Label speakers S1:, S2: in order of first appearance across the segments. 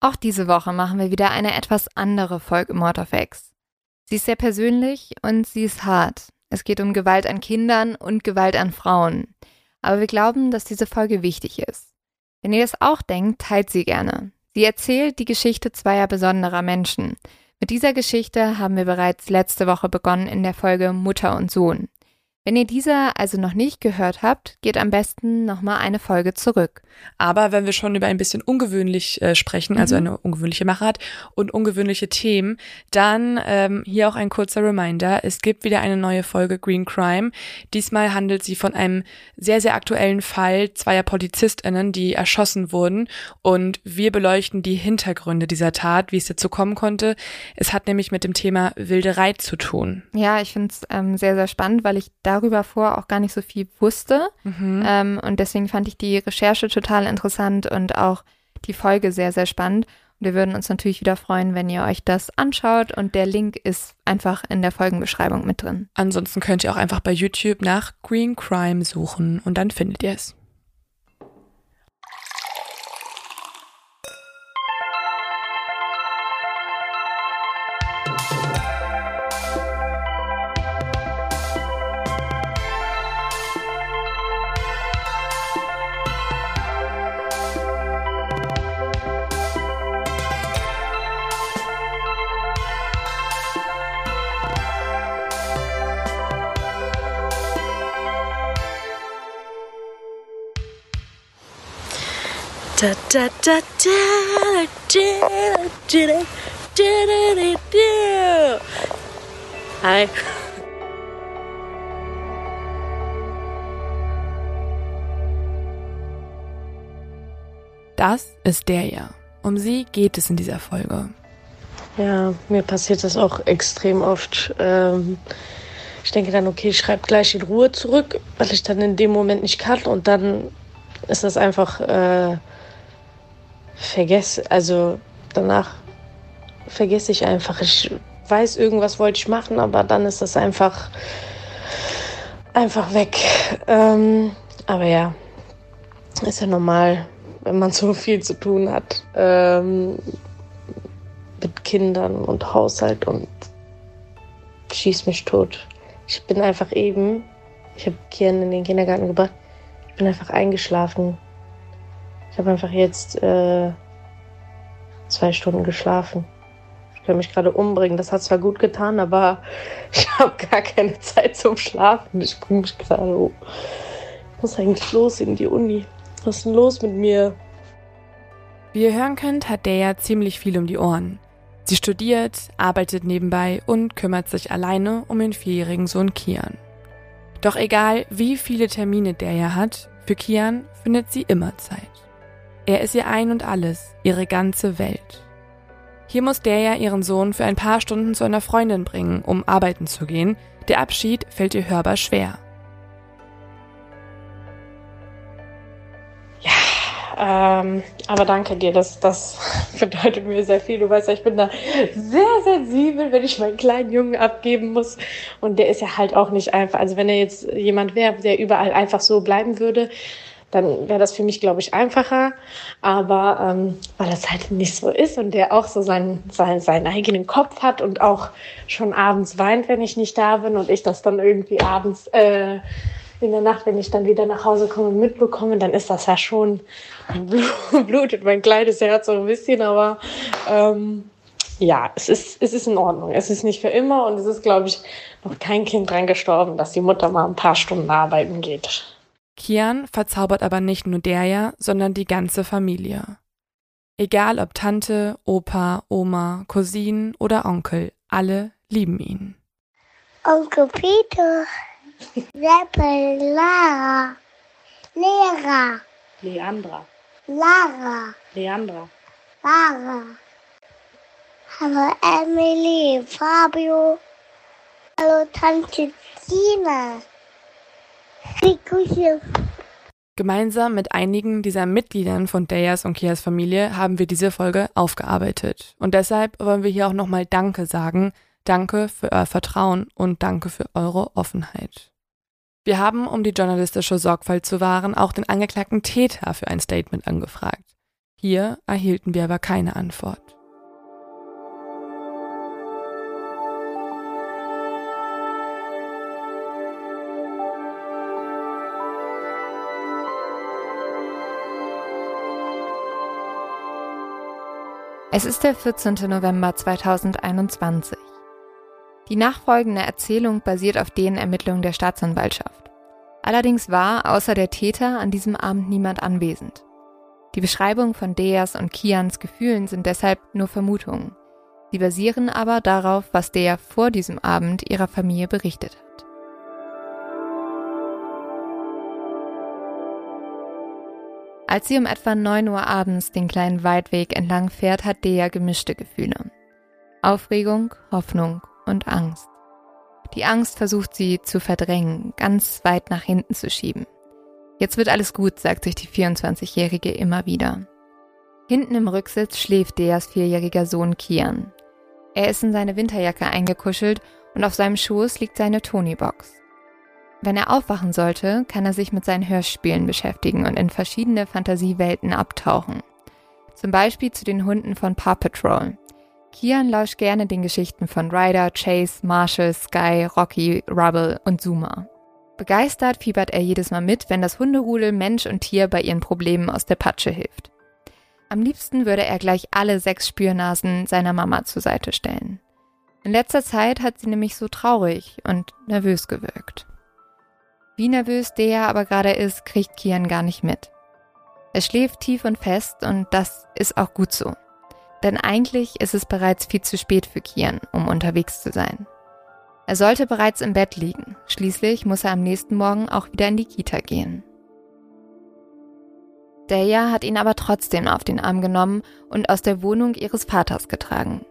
S1: Auch diese Woche machen wir wieder eine etwas andere Folge Mord of X. Sie ist sehr persönlich und sie ist hart. Es geht um Gewalt an Kindern und Gewalt an Frauen. Aber wir glauben, dass diese Folge wichtig ist. Wenn ihr das auch denkt, teilt sie gerne. Sie erzählt die Geschichte zweier besonderer Menschen. Mit dieser Geschichte haben wir bereits letzte Woche begonnen in der Folge Mutter und Sohn. Wenn ihr diese also noch nicht gehört habt, geht am besten nochmal eine Folge zurück.
S2: Aber wenn wir schon über ein bisschen ungewöhnlich äh, sprechen, also mhm. eine ungewöhnliche Machart und ungewöhnliche Themen, dann ähm, hier auch ein kurzer Reminder. Es gibt wieder eine neue Folge Green Crime. Diesmal handelt sie von einem sehr, sehr aktuellen Fall zweier PolizistInnen, die erschossen wurden. Und wir beleuchten die Hintergründe dieser Tat, wie es dazu kommen konnte. Es hat nämlich mit dem Thema Wilderei zu tun.
S1: Ja, ich finde es ähm, sehr, sehr spannend, weil ich da darüber vor auch gar nicht so viel wusste. Mhm. Ähm, und deswegen fand ich die Recherche total interessant und auch die Folge sehr, sehr spannend. Und wir würden uns natürlich wieder freuen, wenn ihr euch das anschaut und der Link ist einfach in der Folgenbeschreibung mit drin.
S2: Ansonsten könnt ihr auch einfach bei YouTube nach Green Crime suchen und dann findet ihr es. Da, da, da, da, da, Hi. Das ist der ja. Um sie geht es in dieser Folge.
S3: Ja, mir passiert das auch extrem oft. Ähm, ich denke dann, okay, ich schreibe gleich in Ruhe zurück, weil ich dann in dem Moment nicht kann und dann ist das einfach äh, vergesse, also danach vergesse ich einfach. Ich weiß, irgendwas wollte ich machen, aber dann ist das einfach, einfach weg. Ähm, aber ja, ist ja normal, wenn man so viel zu tun hat ähm, mit Kindern und Haushalt und schieß mich tot. Ich bin einfach eben, ich habe Kian in den Kindergarten gebracht, ich bin einfach eingeschlafen ich habe einfach jetzt äh, zwei Stunden geschlafen. Ich will mich gerade umbringen. Das hat zwar gut getan, aber ich habe gar keine Zeit zum Schlafen. Ich bringe mich gerade um. Ich muss eigentlich los in die Uni. Was ist denn los mit mir?
S2: Wie ihr hören könnt, hat der ja ziemlich viel um die Ohren. Sie studiert, arbeitet nebenbei und kümmert sich alleine um den vierjährigen Sohn Kian. Doch egal, wie viele Termine der ja hat, für Kian findet sie immer Zeit. Er ist ihr ein und alles, ihre ganze Welt. Hier muss der ja ihren Sohn für ein paar Stunden zu einer Freundin bringen, um arbeiten zu gehen. Der Abschied fällt ihr hörbar schwer.
S3: Ja, ähm, aber danke dir, das, das bedeutet mir sehr viel. Du weißt ja, ich bin da sehr sensibel, wenn ich meinen kleinen Jungen abgeben muss. Und der ist ja halt auch nicht einfach. Also wenn er jetzt jemand wäre, der überall einfach so bleiben würde, dann wäre das für mich, glaube ich, einfacher. Aber ähm, weil das halt nicht so ist und der auch so seinen, seinen, seinen eigenen Kopf hat und auch schon abends weint, wenn ich nicht da bin und ich das dann irgendwie abends äh, in der Nacht, wenn ich dann wieder nach Hause komme, mitbekomme, dann ist das ja schon blutet mein kleines Herz so ein bisschen, aber ähm, ja, es ist, es ist in Ordnung. Es ist nicht für immer und es ist, glaube ich, noch kein Kind dran gestorben, dass die Mutter mal ein paar Stunden arbeiten geht.
S2: Kian verzaubert aber nicht nur Derja, sondern die ganze Familie. Egal ob Tante, Opa, Oma, Cousinen oder Onkel, alle lieben ihn.
S4: Onkel Peter, Rapper Lara, Lehrer,
S3: Leandra,
S4: Lara,
S3: Leandra,
S4: Lara. Hallo Emily, Fabio. Hallo Tante Tina.
S2: Gemeinsam mit einigen dieser Mitgliedern von Dayas und Kias Familie haben wir diese Folge aufgearbeitet. Und deshalb wollen wir hier auch nochmal Danke sagen. Danke für euer Vertrauen und danke für eure Offenheit. Wir haben, um die journalistische Sorgfalt zu wahren, auch den angeklagten Täter für ein Statement angefragt. Hier erhielten wir aber keine Antwort.
S1: Es ist der 14. November 2021. Die nachfolgende Erzählung basiert auf den Ermittlungen der Staatsanwaltschaft. Allerdings war außer der Täter an diesem Abend niemand anwesend. Die Beschreibung von Deas und Kians Gefühlen sind deshalb nur Vermutungen. Sie basieren aber darauf, was Dea vor diesem Abend ihrer Familie berichtet hat. Als sie um etwa 9 Uhr abends den kleinen Waldweg entlang fährt, hat Dea gemischte Gefühle. Aufregung, Hoffnung und Angst. Die Angst versucht sie zu verdrängen, ganz weit nach hinten zu schieben. Jetzt wird alles gut, sagt sich die 24-Jährige immer wieder. Hinten im Rücksitz schläft Deas vierjähriger Sohn Kian. Er ist in seine Winterjacke eingekuschelt und auf seinem Schoß liegt seine Tonybox. Wenn er aufwachen sollte, kann er sich mit seinen Hörspielen beschäftigen und in verschiedene Fantasiewelten abtauchen. Zum Beispiel zu den Hunden von Paw Patrol. Kian lauscht gerne den Geschichten von Ryder, Chase, Marshall, Sky, Rocky, Rubble und Zuma. Begeistert fiebert er jedes Mal mit, wenn das Hunderudel Mensch und Tier bei ihren Problemen aus der Patsche hilft. Am liebsten würde er gleich alle sechs Spürnasen seiner Mama zur Seite stellen. In letzter Zeit hat sie nämlich so traurig und nervös gewirkt. Wie nervös der aber gerade ist, kriegt Kian gar nicht mit. Er schläft tief und fest und das ist auch gut so. Denn eigentlich ist es bereits viel zu spät für Kian, um unterwegs zu sein. Er sollte bereits im Bett liegen. Schließlich muss er am nächsten Morgen auch wieder in die Kita gehen. Deja hat ihn aber trotzdem auf den Arm genommen und aus der Wohnung ihres Vaters getragen.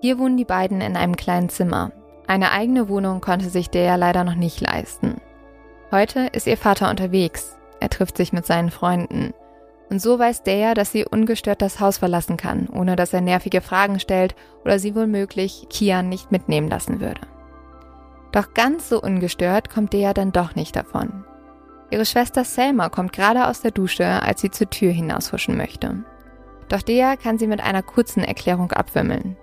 S1: Hier wohnen die beiden in einem kleinen Zimmer. Eine eigene Wohnung konnte sich Deja leider noch nicht leisten. Heute ist ihr Vater unterwegs. Er trifft sich mit seinen Freunden. Und so weiß der, dass sie ungestört das Haus verlassen kann, ohne dass er nervige Fragen stellt oder sie womöglich Kian nicht mitnehmen lassen würde. Doch ganz so ungestört kommt Dea dann doch nicht davon. Ihre Schwester Selma kommt gerade aus der Dusche, als sie zur Tür hinaushuschen möchte. Doch Dea kann sie mit einer kurzen Erklärung abwimmeln.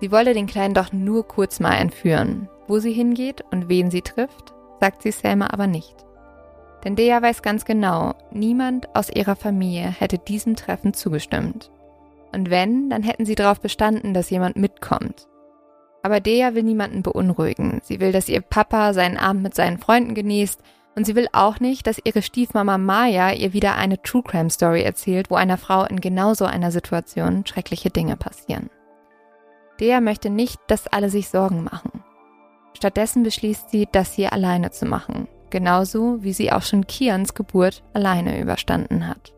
S1: Sie wolle den Kleinen doch nur kurz mal entführen. Wo sie hingeht und wen sie trifft, sagt sie Selma aber nicht. Denn Dea weiß ganz genau, niemand aus ihrer Familie hätte diesem Treffen zugestimmt. Und wenn, dann hätten sie darauf bestanden, dass jemand mitkommt. Aber Dea will niemanden beunruhigen. Sie will, dass ihr Papa seinen Abend mit seinen Freunden genießt und sie will auch nicht, dass ihre Stiefmama Maya ihr wieder eine True Crime Story erzählt, wo einer Frau in genau so einer Situation schreckliche Dinge passieren. Dea möchte nicht, dass alle sich Sorgen machen. Stattdessen beschließt sie, das hier alleine zu machen, genauso wie sie auch schon Kians Geburt alleine überstanden hat.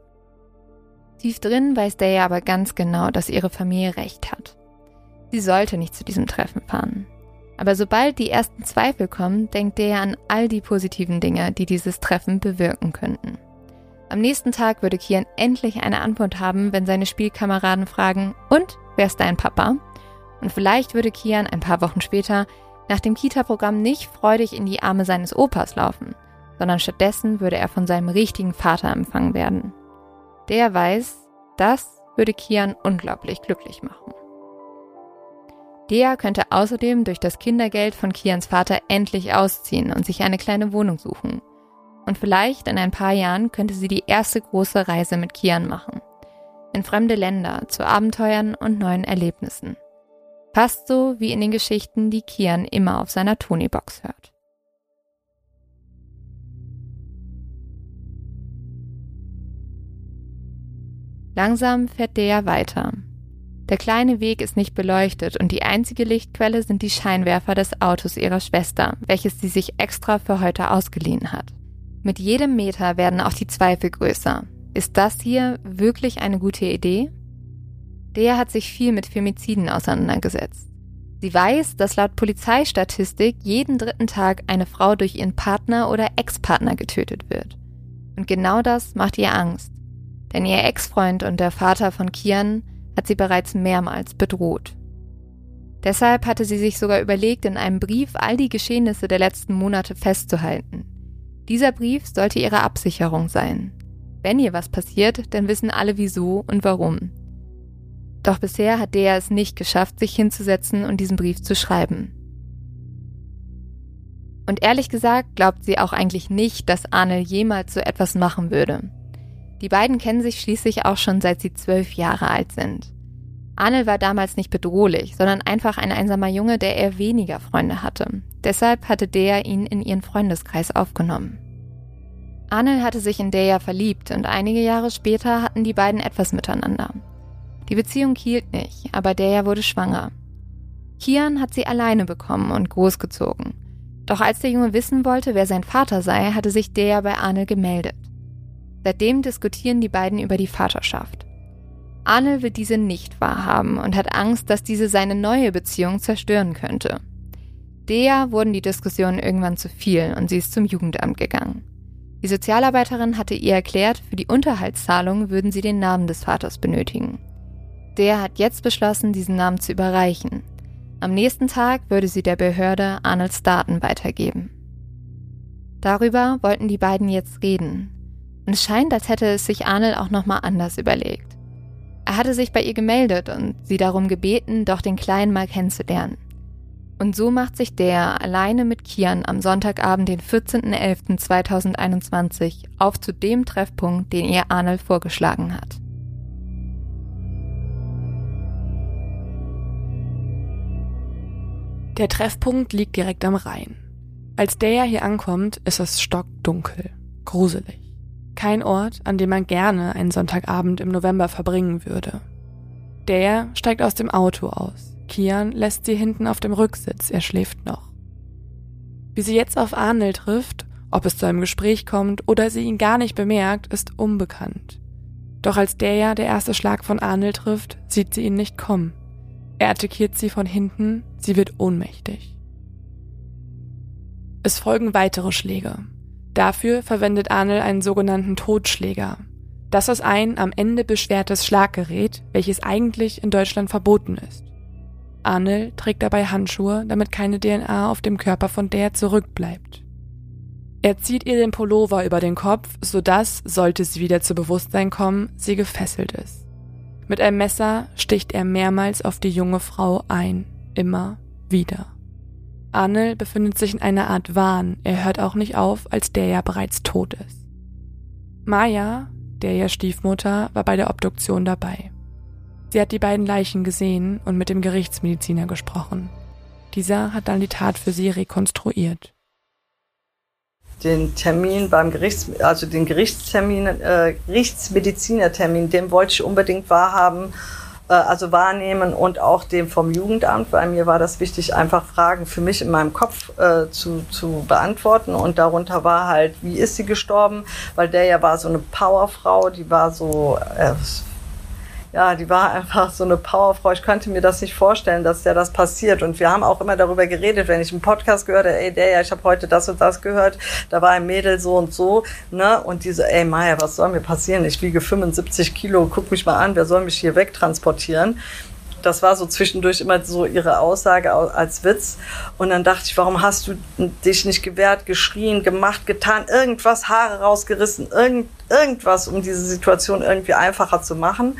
S1: Tief drin weiß Daya aber ganz genau, dass ihre Familie recht hat. Sie sollte nicht zu diesem Treffen fahren. Aber sobald die ersten Zweifel kommen, denkt Daya an all die positiven Dinge, die dieses Treffen bewirken könnten. Am nächsten Tag würde Kian endlich eine Antwort haben, wenn seine Spielkameraden fragen, und, wer ist dein Papa? Und vielleicht würde Kian ein paar Wochen später nach dem Kita-Programm nicht freudig in die Arme seines Opas laufen, sondern stattdessen würde er von seinem richtigen Vater empfangen werden. Der weiß, das würde Kian unglaublich glücklich machen. Dea könnte außerdem durch das Kindergeld von Kians Vater endlich ausziehen und sich eine kleine Wohnung suchen. Und vielleicht in ein paar Jahren könnte sie die erste große Reise mit Kian machen. In fremde Länder, zu Abenteuern und neuen Erlebnissen. Fast so wie in den Geschichten, die Kian immer auf seiner Tonybox hört. Langsam fährt Dea weiter. Der kleine Weg ist nicht beleuchtet und die einzige Lichtquelle sind die Scheinwerfer des Autos ihrer Schwester, welches sie sich extra für heute ausgeliehen hat. Mit jedem Meter werden auch die Zweifel größer. Ist das hier wirklich eine gute Idee? Der hat sich viel mit Femiziden auseinandergesetzt. Sie weiß, dass laut Polizeistatistik jeden dritten Tag eine Frau durch ihren Partner oder Ex-Partner getötet wird. Und genau das macht ihr Angst. Denn ihr Ex-Freund und der Vater von Kian hat sie bereits mehrmals bedroht. Deshalb hatte sie sich sogar überlegt, in einem Brief all die Geschehnisse der letzten Monate festzuhalten. Dieser Brief sollte ihre Absicherung sein. wenn ihr was passiert, dann wissen alle wieso und warum. Doch bisher hat Dea es nicht geschafft, sich hinzusetzen und diesen Brief zu schreiben. Und ehrlich gesagt glaubt sie auch eigentlich nicht, dass Arnel jemals so etwas machen würde. Die beiden kennen sich schließlich auch schon seit sie zwölf Jahre alt sind. Arnel war damals nicht bedrohlich, sondern einfach ein einsamer Junge, der eher weniger Freunde hatte. Deshalb hatte Dea ihn in ihren Freundeskreis aufgenommen. Arnel hatte sich in Dea verliebt und einige Jahre später hatten die beiden etwas miteinander. Die Beziehung hielt nicht, aber Dea wurde schwanger. Kian hat sie alleine bekommen und großgezogen. Doch als der Junge wissen wollte, wer sein Vater sei, hatte sich Dea bei Arnel gemeldet. Seitdem diskutieren die beiden über die Vaterschaft. Arnel will diese nicht wahrhaben und hat Angst, dass diese seine neue Beziehung zerstören könnte. Dea wurden die Diskussionen irgendwann zu viel und sie ist zum Jugendamt gegangen. Die Sozialarbeiterin hatte ihr erklärt, für die Unterhaltszahlung würden sie den Namen des Vaters benötigen. Der hat jetzt beschlossen, diesen Namen zu überreichen. Am nächsten Tag würde sie der Behörde Arnolds Daten weitergeben. Darüber wollten die beiden jetzt reden. Und es scheint, als hätte es sich Arnold auch nochmal anders überlegt. Er hatte sich bei ihr gemeldet und sie darum gebeten, doch den Kleinen mal kennenzulernen. Und so macht sich der alleine mit Kian am Sonntagabend, den 14.11.2021, auf zu dem Treffpunkt, den ihr Arnold vorgeschlagen hat.
S2: Der Treffpunkt liegt direkt am Rhein. Als der hier ankommt, ist es stockdunkel, gruselig. Kein Ort, an dem man gerne einen Sonntagabend im November verbringen würde. Der steigt aus dem Auto aus. Kian lässt sie hinten auf dem Rücksitz, er schläft noch. Wie sie jetzt auf Arnel trifft, ob es zu einem Gespräch kommt oder sie ihn gar nicht bemerkt, ist unbekannt. Doch als der der erste Schlag von Arnel trifft, sieht sie ihn nicht kommen. Er attackiert sie von hinten, sie wird ohnmächtig. Es folgen weitere Schläge. Dafür verwendet Arnel einen sogenannten Totschläger. Das ist ein am Ende beschwertes Schlaggerät, welches eigentlich in Deutschland verboten ist. Arnel trägt dabei Handschuhe, damit keine DNA auf dem Körper von der zurückbleibt. Er zieht ihr den Pullover über den Kopf, sodass, sollte sie wieder zu Bewusstsein kommen, sie gefesselt ist. Mit einem Messer sticht er mehrmals auf die junge Frau ein, immer wieder. Arnel befindet sich in einer Art Wahn, er hört auch nicht auf, als der ja bereits tot ist. Maya, der ja Stiefmutter, war bei der Obduktion dabei. Sie hat die beiden Leichen gesehen und mit dem Gerichtsmediziner gesprochen. Dieser hat dann die Tat für sie rekonstruiert.
S5: Den Termin beim Gerichts, also den Gerichtstermin, äh, Gerichtsmedizinertermin, den wollte ich unbedingt wahrhaben, äh, also wahrnehmen und auch den vom Jugendamt, weil mir war das wichtig, einfach Fragen für mich in meinem Kopf äh, zu, zu beantworten. Und darunter war halt, wie ist sie gestorben? Weil der ja war so eine Powerfrau, die war so, äh, ja, die war einfach so eine Powerfrau. Ich könnte mir das nicht vorstellen, dass der das passiert. Und wir haben auch immer darüber geredet, wenn ich einen Podcast gehört habe, ey, der, ja, ich habe heute das und das gehört, da war ein Mädel so und so, ne? Und diese, ey, Maya, was soll mir passieren? Ich wiege 75 Kilo, guck mich mal an, wer soll mich hier wegtransportieren? Das war so zwischendurch immer so ihre Aussage als Witz. Und dann dachte ich, warum hast du dich nicht gewehrt, geschrien, gemacht, getan, irgendwas, Haare rausgerissen, irgend, irgendwas, um diese Situation irgendwie einfacher zu machen.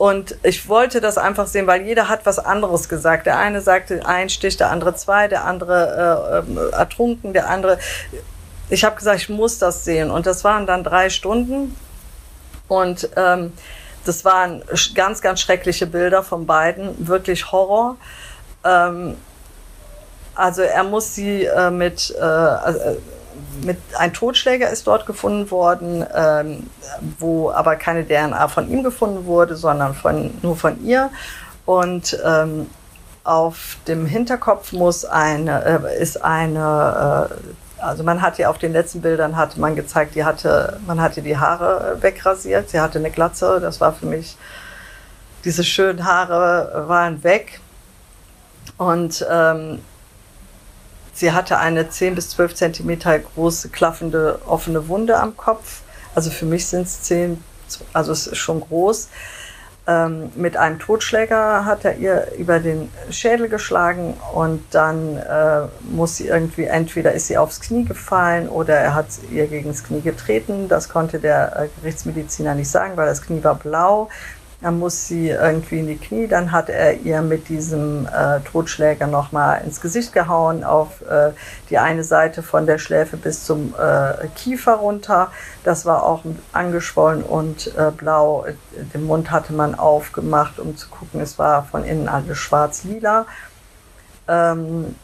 S5: Und ich wollte das einfach sehen, weil jeder hat was anderes gesagt. Der eine sagte ein Stich, der andere zwei, der andere äh, äh, ertrunken, der andere. Ich habe gesagt, ich muss das sehen. Und das waren dann drei Stunden. Und ähm, das waren ganz, ganz schreckliche Bilder von beiden, wirklich Horror. Ähm, also er muss sie äh, mit, äh, also, mit ein Totschläger ist dort gefunden worden, ähm, wo aber keine DNA von ihm gefunden wurde, sondern von, nur von ihr. Und ähm, auf dem Hinterkopf muss eine, äh, ist eine, äh, also man hat ja auf den letzten Bildern hat man gezeigt, die hatte, man hatte die Haare wegrasiert, sie hatte eine Glatze, das war für mich, diese schönen Haare waren weg. Und ähm, Sie hatte eine 10 bis 12 Zentimeter große, klaffende, offene Wunde am Kopf. Also für mich sind es 10, also es ist schon groß. Ähm, mit einem Totschläger hat er ihr über den Schädel geschlagen und dann äh, muss sie irgendwie, entweder ist sie aufs Knie gefallen oder er hat ihr gegen das Knie getreten. Das konnte der äh, Gerichtsmediziner nicht sagen, weil das Knie war blau. Dann muss sie irgendwie in die Knie. Dann hat er ihr mit diesem äh, Totschläger nochmal ins Gesicht gehauen, auf äh, die eine Seite von der Schläfe bis zum äh, Kiefer runter. Das war auch angeschwollen und äh, blau. Den Mund hatte man aufgemacht, um zu gucken. Es war von innen alles schwarz-lila. Ähm,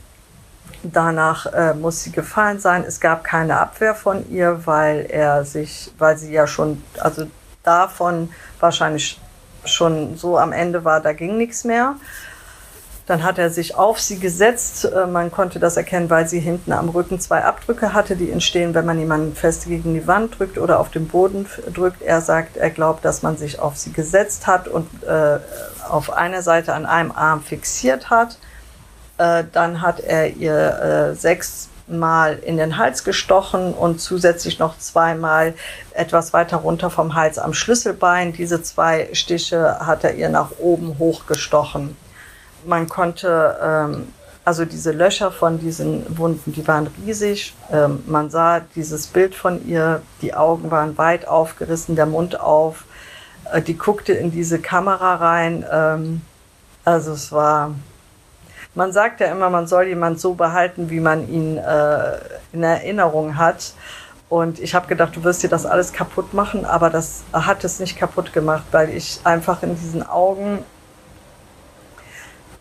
S5: Danach äh, muss sie gefallen sein. Es gab keine Abwehr von ihr, weil er sich, weil sie ja schon, also davon wahrscheinlich schon so am Ende war, da ging nichts mehr. Dann hat er sich auf sie gesetzt. Äh, man konnte das erkennen, weil sie hinten am Rücken zwei Abdrücke hatte, die entstehen, wenn man jemanden fest gegen die Wand drückt oder auf den Boden drückt. Er sagt, er glaubt, dass man sich auf sie gesetzt hat und äh, auf einer Seite an einem Arm fixiert hat. Äh, dann hat er ihr äh, sechs Mal in den Hals gestochen und zusätzlich noch zweimal etwas weiter runter vom Hals am Schlüsselbein. Diese zwei Stiche hat er ihr nach oben hochgestochen. Man konnte, ähm, also diese Löcher von diesen Wunden, die waren riesig. Ähm, man sah dieses Bild von ihr, die Augen waren weit aufgerissen, der Mund auf. Äh, die guckte in diese Kamera rein. Ähm, also es war man sagt ja immer, man soll jemand so behalten, wie man ihn äh, in Erinnerung hat. Und ich habe gedacht, du wirst dir das alles kaputt machen, aber das hat es nicht kaputt gemacht, weil ich einfach in diesen Augen,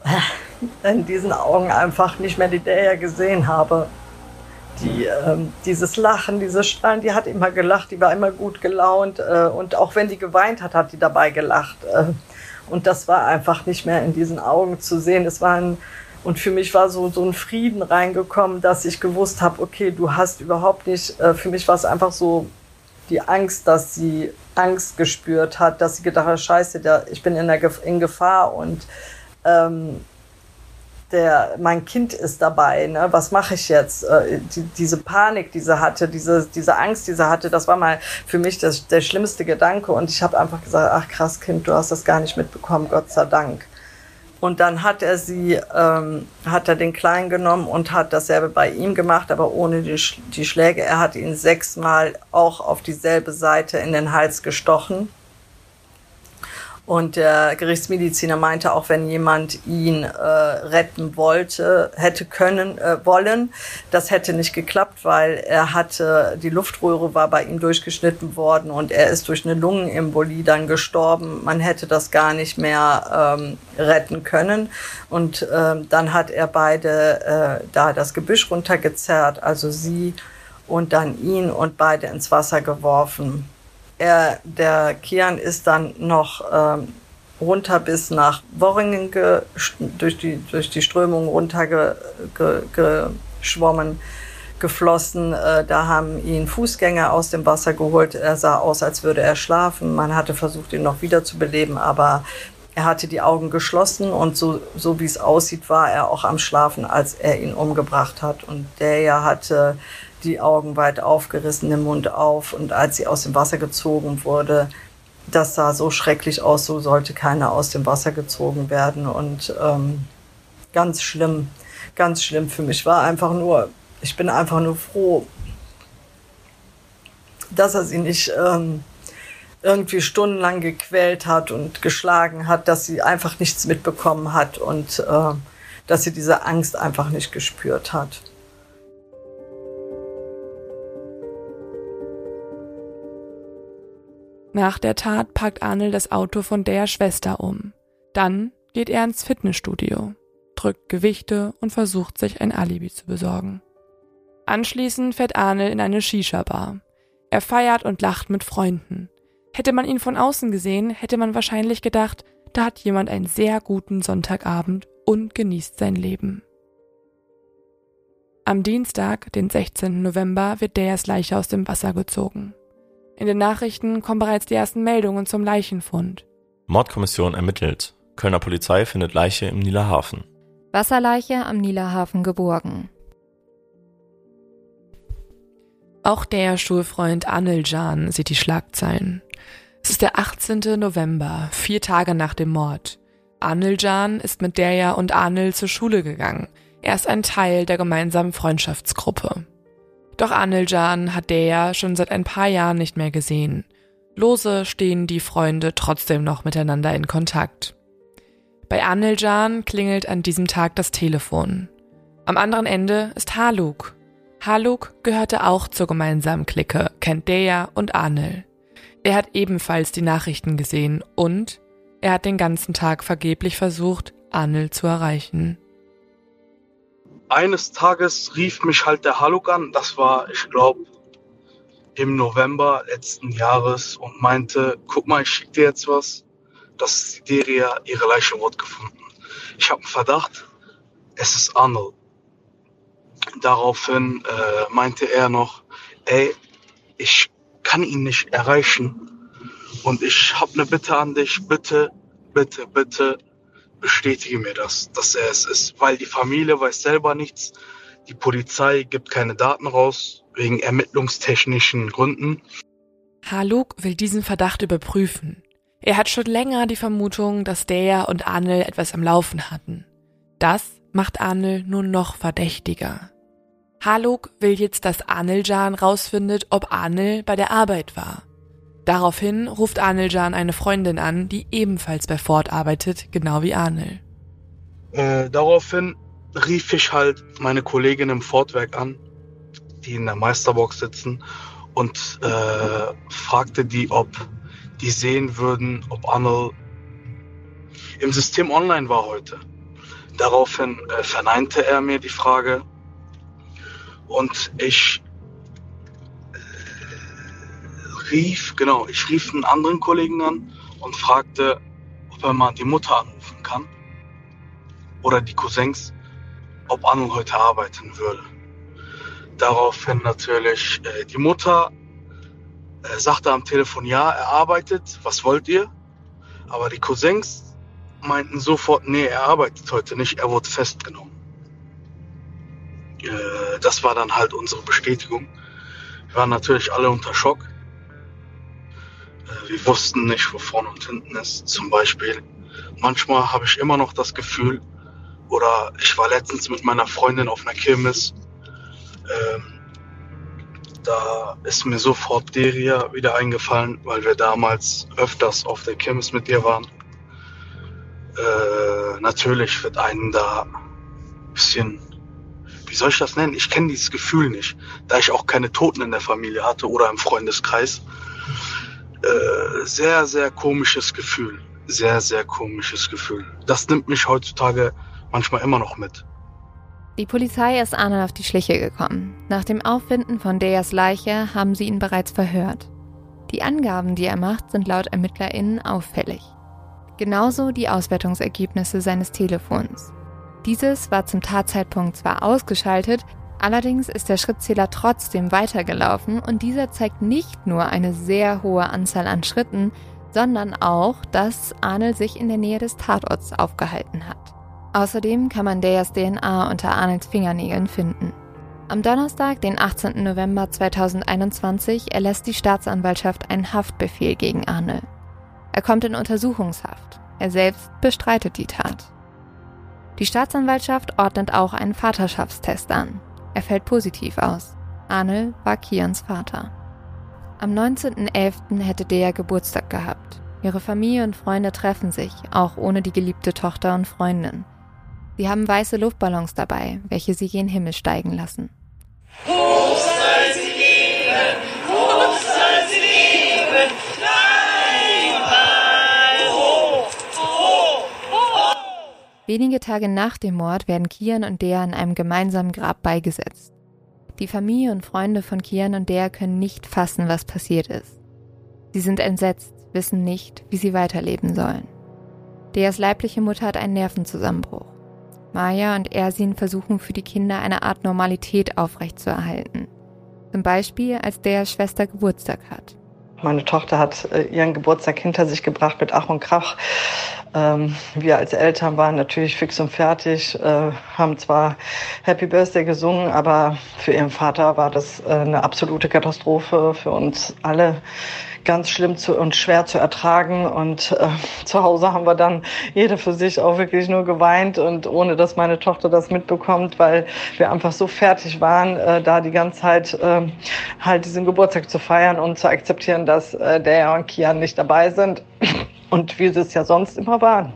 S5: in diesen Augen einfach nicht mehr die Daya gesehen habe. Die, ähm, dieses Lachen, dieses Strahlen, die hat immer gelacht, die war immer gut gelaunt äh, und auch wenn die geweint hat, hat die dabei gelacht. Äh, und das war einfach nicht mehr in diesen Augen zu sehen. Es war ein und für mich war so, so ein Frieden reingekommen, dass ich gewusst habe, okay, du hast überhaupt nicht, äh, für mich war es einfach so die Angst, dass sie Angst gespürt hat, dass sie gedacht hat, scheiße, der, ich bin in, der, in Gefahr und ähm, der, mein Kind ist dabei, ne? was mache ich jetzt? Äh, die, diese Panik, die sie hatte, diese, diese Angst, die sie hatte, das war mal für mich das, der schlimmste Gedanke und ich habe einfach gesagt, ach krass Kind, du hast das gar nicht mitbekommen, Gott sei Dank. Und dann hat er sie, ähm, hat er den Kleinen genommen und hat dasselbe bei ihm gemacht, aber ohne die, die Schläge. Er hat ihn sechsmal auch auf dieselbe Seite in den Hals gestochen. Und der Gerichtsmediziner meinte, auch wenn jemand ihn äh, retten wollte, hätte können äh, wollen, das hätte nicht geklappt, weil er hatte, die Luftröhre war bei ihm durchgeschnitten worden und er ist durch eine Lungenembolie dann gestorben. Man hätte das gar nicht mehr ähm, retten können. Und ähm, dann hat er beide äh, da das Gebüsch runtergezerrt, also sie und dann ihn und beide ins Wasser geworfen er, der Kian ist dann noch ähm, runter bis nach Worringen ge, durch, die, durch die Strömung runtergeschwommen, ge, geflossen. Äh, da haben ihn Fußgänger aus dem Wasser geholt. Er sah aus, als würde er schlafen. Man hatte versucht, ihn noch wieder zu beleben, aber er hatte die Augen geschlossen und so, so wie es aussieht, war er auch am Schlafen, als er ihn umgebracht hat. Und der ja hatte die Augen weit aufgerissen, den Mund auf. Und als sie aus dem Wasser gezogen wurde, das sah so schrecklich aus, so sollte keiner aus dem Wasser gezogen werden. Und ähm, ganz schlimm, ganz schlimm für mich war einfach nur, ich bin einfach nur froh, dass er sie nicht ähm, irgendwie stundenlang gequält hat und geschlagen hat, dass sie einfach nichts mitbekommen hat und äh, dass sie diese Angst einfach nicht gespürt hat.
S2: Nach der Tat packt Arnel das Auto von der Schwester um. Dann geht er ins Fitnessstudio, drückt Gewichte und versucht sich ein Alibi zu besorgen. Anschließend fährt Arnel in eine Shisha-Bar. Er feiert und lacht mit Freunden. Hätte man ihn von außen gesehen, hätte man wahrscheinlich gedacht, da hat jemand einen sehr guten Sonntagabend und genießt sein Leben. Am Dienstag, den 16. November, wird Deas Leiche aus dem Wasser gezogen. In den Nachrichten kommen bereits die ersten Meldungen zum Leichenfund.
S6: Mordkommission ermittelt. Kölner Polizei findet Leiche im Nieler Hafen.
S1: Wasserleiche am Nieler Hafen geborgen.
S2: Auch der Schulfreund Aniljan sieht die Schlagzeilen. Es ist der 18. November, vier Tage nach dem Mord. Aniljan ist mit Derja und Anil zur Schule gegangen. Er ist ein Teil der gemeinsamen Freundschaftsgruppe. Doch Aniljan hat Derja schon seit ein paar Jahren nicht mehr gesehen. Lose stehen die Freunde trotzdem noch miteinander in Kontakt. Bei Aniljan klingelt an diesem Tag das Telefon. Am anderen Ende ist Haluk. Haluk gehörte auch zur gemeinsamen Clique, kennt Deja und Anil. Er hat ebenfalls die Nachrichten gesehen und er hat den ganzen Tag vergeblich versucht, Anil zu erreichen.
S7: Eines Tages rief mich halt der Haluk an, das war, ich glaube, im November letzten Jahres und meinte, guck mal, ich schicke dir jetzt was, dass ist ihre Leiche wurde gefunden. Ich habe einen Verdacht, es ist Arnold. Daraufhin äh, meinte er noch, ey, ich kann ihn nicht erreichen. Und ich habe eine Bitte an dich, bitte, bitte, bitte bestätige mir das, dass er es ist. Weil die Familie weiß selber nichts, die Polizei gibt keine Daten raus, wegen ermittlungstechnischen Gründen.
S2: Haluk will diesen Verdacht überprüfen. Er hat schon länger die Vermutung, dass der und Arnel etwas am Laufen hatten. Das macht Arnel nur noch verdächtiger. Haluk will jetzt, dass Aniljan rausfindet, ob Anil bei der Arbeit war. Daraufhin ruft Aniljan eine Freundin an, die ebenfalls bei Ford arbeitet, genau wie Anil.
S7: Äh, daraufhin rief ich halt meine Kollegin im Fordwerk an, die in der Meisterbox sitzen, und äh, fragte die, ob die sehen würden, ob Anil im System online war heute. Daraufhin äh, verneinte er mir die Frage und ich rief, genau, ich rief einen anderen Kollegen an und fragte, ob er mal die Mutter anrufen kann. Oder die Cousins, ob Anne heute arbeiten würde. Daraufhin natürlich äh, die Mutter äh, sagte am Telefon, ja, er arbeitet, was wollt ihr? Aber die Cousins meinten sofort, nee, er arbeitet heute nicht, er wurde festgenommen. Äh, das war dann halt unsere Bestätigung. Wir waren natürlich alle unter Schock. Wir wussten nicht, wo vorne und hinten ist. Zum Beispiel, manchmal habe ich immer noch das Gefühl, oder ich war letztens mit meiner Freundin auf einer Kirmes. Ähm, da ist mir sofort Deria wieder eingefallen, weil wir damals öfters auf der Kirmes mit ihr waren. Äh, natürlich wird einen da ein bisschen wie soll ich das nennen? Ich kenne dieses Gefühl nicht, da ich auch keine Toten in der Familie hatte oder im Freundeskreis. Äh, sehr, sehr komisches Gefühl. Sehr, sehr komisches Gefühl. Das nimmt mich heutzutage manchmal immer noch mit.
S1: Die Polizei ist Arnold auf die Schliche gekommen. Nach dem Auffinden von Deas Leiche haben sie ihn bereits verhört. Die Angaben, die er macht, sind laut ErmittlerInnen auffällig. Genauso die Auswertungsergebnisse seines Telefons. Dieses war zum Tatzeitpunkt zwar ausgeschaltet, allerdings ist der Schrittzähler trotzdem weitergelaufen und dieser zeigt nicht nur eine sehr hohe Anzahl an Schritten, sondern auch, dass Arnold sich in der Nähe des Tatorts aufgehalten hat. Außerdem kann man Deas DNA unter Arnolds Fingernägeln finden. Am Donnerstag, den 18. November 2021, erlässt die Staatsanwaltschaft einen Haftbefehl gegen Arnold. Er kommt in Untersuchungshaft. Er selbst bestreitet die Tat. Die Staatsanwaltschaft ordnet auch einen Vaterschaftstest an. Er fällt positiv aus. Arnel war Kians Vater. Am 19.11. hätte Dea Geburtstag gehabt. Ihre Familie und Freunde treffen sich, auch ohne die geliebte Tochter und Freundin. Sie haben weiße Luftballons dabei, welche sie gen Himmel steigen lassen. Hoch Wenige Tage nach dem Mord werden Kian und Dea in einem gemeinsamen Grab beigesetzt. Die Familie und Freunde von Kian und Dea können nicht fassen, was passiert ist. Sie sind entsetzt, wissen nicht, wie sie weiterleben sollen. Deas leibliche Mutter hat einen Nervenzusammenbruch. Maya und Ersin versuchen für die Kinder eine Art Normalität aufrechtzuerhalten. Zum Beispiel, als Deas Schwester Geburtstag hat.
S5: Meine Tochter hat äh, ihren Geburtstag hinter sich gebracht mit Ach und Krach. Ähm, wir als Eltern waren natürlich fix und fertig, äh, haben zwar Happy Birthday gesungen, aber für ihren Vater war das äh, eine absolute Katastrophe für uns alle ganz schlimm zu, und schwer zu ertragen. Und äh, zu Hause haben wir dann jeder für sich auch wirklich nur geweint und ohne dass meine Tochter das mitbekommt, weil wir einfach so fertig waren, äh, da die ganze Zeit äh, halt diesen Geburtstag zu feiern und zu akzeptieren, dass äh, der und Kian nicht dabei sind und wie sie es ja sonst immer waren.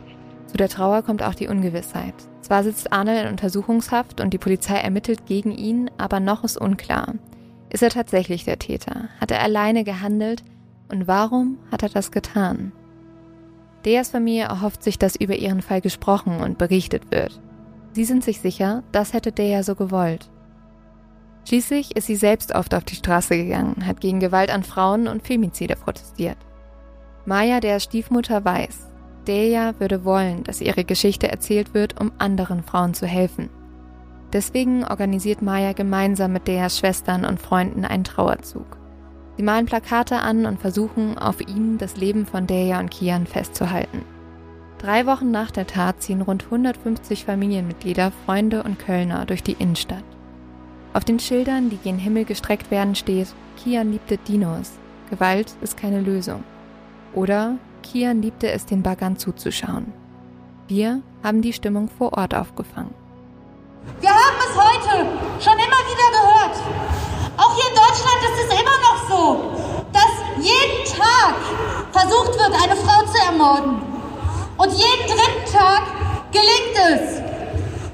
S1: Zu der Trauer kommt auch die Ungewissheit. Zwar sitzt Arne in Untersuchungshaft und die Polizei ermittelt gegen ihn, aber noch ist unklar. Ist er tatsächlich der Täter? Hat er alleine gehandelt? Und warum hat er das getan? Deas Familie erhofft sich, dass über ihren Fall gesprochen und berichtet wird. Sie sind sich sicher, das hätte Dea so gewollt. Schließlich ist sie selbst oft auf die Straße gegangen, hat gegen Gewalt an Frauen und Femizide protestiert. Maya, der Stiefmutter, weiß, Dea würde wollen, dass ihre Geschichte erzählt wird, um anderen Frauen zu helfen. Deswegen organisiert Maya gemeinsam mit Deas Schwestern und Freunden einen Trauerzug. Sie malen Plakate an und versuchen, auf ihnen das Leben von Deja und Kian festzuhalten. Drei Wochen nach der Tat ziehen rund 150 Familienmitglieder, Freunde und Kölner durch die Innenstadt. Auf den Schildern, die gen Himmel gestreckt werden, steht: Kian liebte Dinos. Gewalt ist keine Lösung. Oder Kian liebte es, den Baggern zuzuschauen. Wir haben die Stimmung vor Ort aufgefangen.
S8: Wir haben es heute schon immer wieder gehört. Auch hier in Deutschland ist es immer dass jeden Tag versucht wird, eine Frau zu ermorden. Und jeden dritten Tag gelingt es.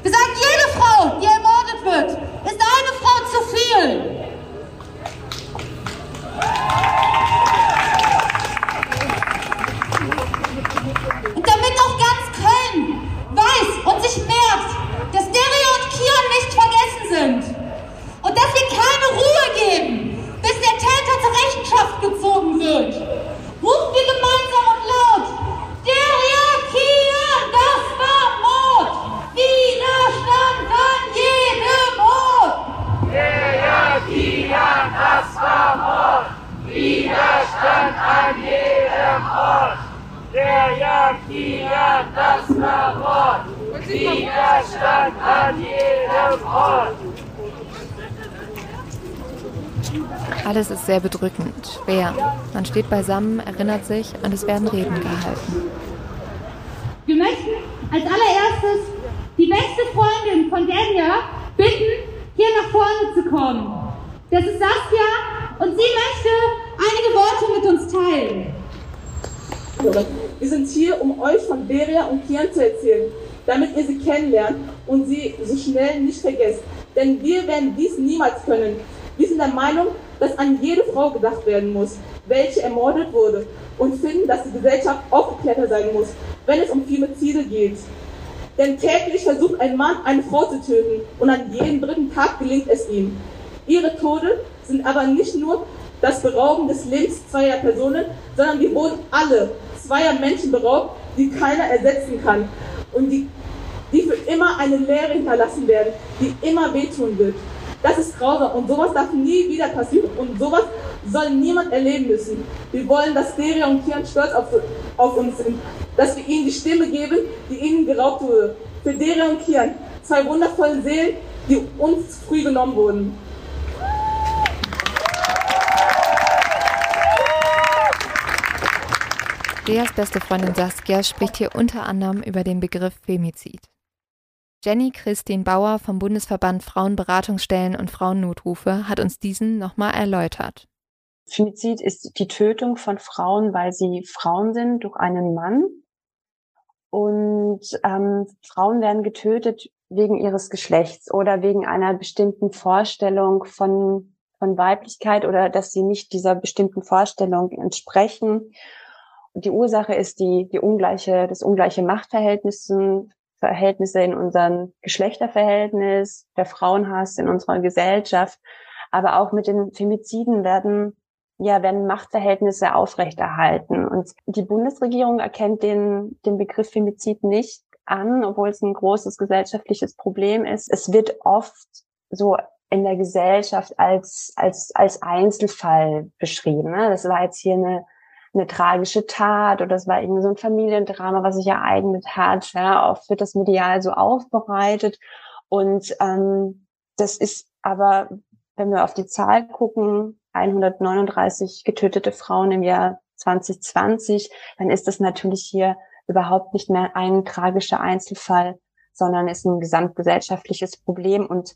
S8: Wir sagen, jede Frau, die ermordet wird, ist eine Frau zu viel. Und damit auch ganz Köln weiß und sich merkt, dass Deria und Kian nicht vergessen sind und dass wir keine Ruhe geben, bis der Täter zur Rechenschaft gezogen wird. Rufen wir gemeinsam und laut. Der Kian, das war Mord. Widerstand an jedem Ort.
S9: Der Kian, das war Mord. Widerstand an jedem Ort. Der Kian, das war Mord. Widerstand an jedem Ort.
S1: Alles ist sehr bedrückend, schwer. Man steht beisammen, erinnert sich und es werden Reden gehalten.
S8: Wir möchten als allererstes die beste Freundin von Dania bitten, hier nach vorne zu kommen. Das ist Saskia und sie möchte einige Worte mit uns teilen.
S10: Wir sind hier, um euch von Beria und Kian zu erzählen, damit ihr sie kennenlernt und sie so schnell nicht vergesst. Denn wir werden dies niemals können. Wir sind der Meinung, dass an jede Frau gedacht werden muss, welche ermordet wurde und finden, dass die Gesellschaft aufgeklärter sein muss, wenn es um Femizide geht. Denn täglich versucht ein Mann, eine Frau zu töten und an jedem dritten Tag gelingt es ihm. Ihre Tode sind aber nicht nur das Berauben des Lebens zweier Personen, sondern wir wurden alle zweier Menschen beraubt, die keiner ersetzen kann und die, die für immer eine Lehre hinterlassen werden, die immer wehtun wird. Das ist grausam und sowas darf nie wieder passieren und sowas soll niemand erleben müssen. Wir wollen, dass Deria und Kian stolz auf, auf, uns sind, dass wir ihnen die Stimme geben, die ihnen geraubt wurde. Für Deria und Kian, zwei wundervolle Seelen, die uns früh genommen wurden.
S1: Deas beste Freundin Saskia spricht hier unter anderem über den Begriff Femizid. Jenny Christine Bauer vom Bundesverband Frauenberatungsstellen und Frauennotrufe hat uns diesen nochmal erläutert.
S11: Femizid ist die Tötung von Frauen, weil sie Frauen sind durch einen Mann. Und ähm, Frauen werden getötet wegen ihres Geschlechts oder wegen einer bestimmten Vorstellung von, von Weiblichkeit oder dass sie nicht dieser bestimmten Vorstellung entsprechen. Die Ursache ist die, die ungleiche, das ungleiche Machtverhältnissen Verhältnisse in unserem Geschlechterverhältnis, der Frauenhass in unserer Gesellschaft, aber auch mit den Femiziden werden ja, werden Machtverhältnisse aufrechterhalten. Und die Bundesregierung erkennt den, den Begriff Femizid nicht an, obwohl es ein großes gesellschaftliches Problem ist. Es wird oft so in der Gesellschaft als, als, als Einzelfall beschrieben. Ne? Das war jetzt hier eine eine tragische Tat oder es war irgendwie so ein Familiendrama, was sich ereignet hat. Ja, oft wird das medial so aufbereitet. Und ähm, das ist aber, wenn wir auf die Zahl gucken, 139 getötete Frauen im Jahr 2020, dann ist das natürlich hier überhaupt nicht mehr ein tragischer Einzelfall, sondern ist ein gesamtgesellschaftliches Problem und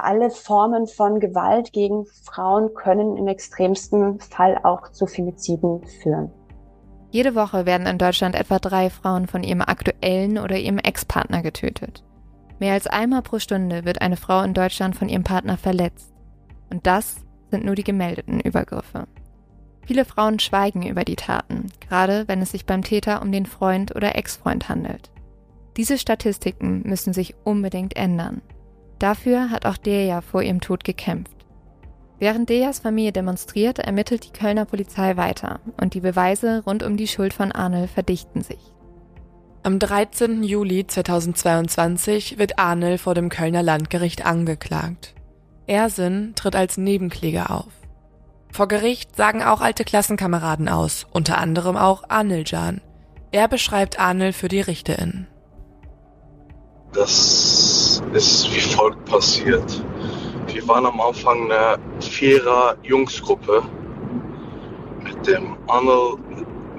S11: alle Formen von Gewalt gegen Frauen können im extremsten Fall auch zu Femiziden führen.
S1: Jede Woche werden in Deutschland etwa drei Frauen von ihrem aktuellen oder ihrem Ex-Partner getötet. Mehr als einmal pro Stunde wird eine Frau in Deutschland von ihrem Partner verletzt. Und das sind nur die gemeldeten Übergriffe. Viele Frauen schweigen über die Taten, gerade wenn es sich beim Täter um den Freund oder Ex-Freund handelt. Diese Statistiken müssen sich unbedingt ändern. Dafür hat auch Deja vor ihrem Tod gekämpft. Während Dejas Familie demonstriert, ermittelt die Kölner Polizei weiter und die Beweise rund um die Schuld von Arnel verdichten sich.
S2: Am 13. Juli 2022 wird Arnel vor dem Kölner Landgericht angeklagt. Ersin tritt als Nebenkläger auf. Vor Gericht sagen auch alte Klassenkameraden aus, unter anderem auch Arneljan. Er beschreibt Arnel für die Richterin.
S7: Das ist wie folgt passiert. Wir waren am Anfang eine Vierer-Jungsgruppe mit dem Arnold,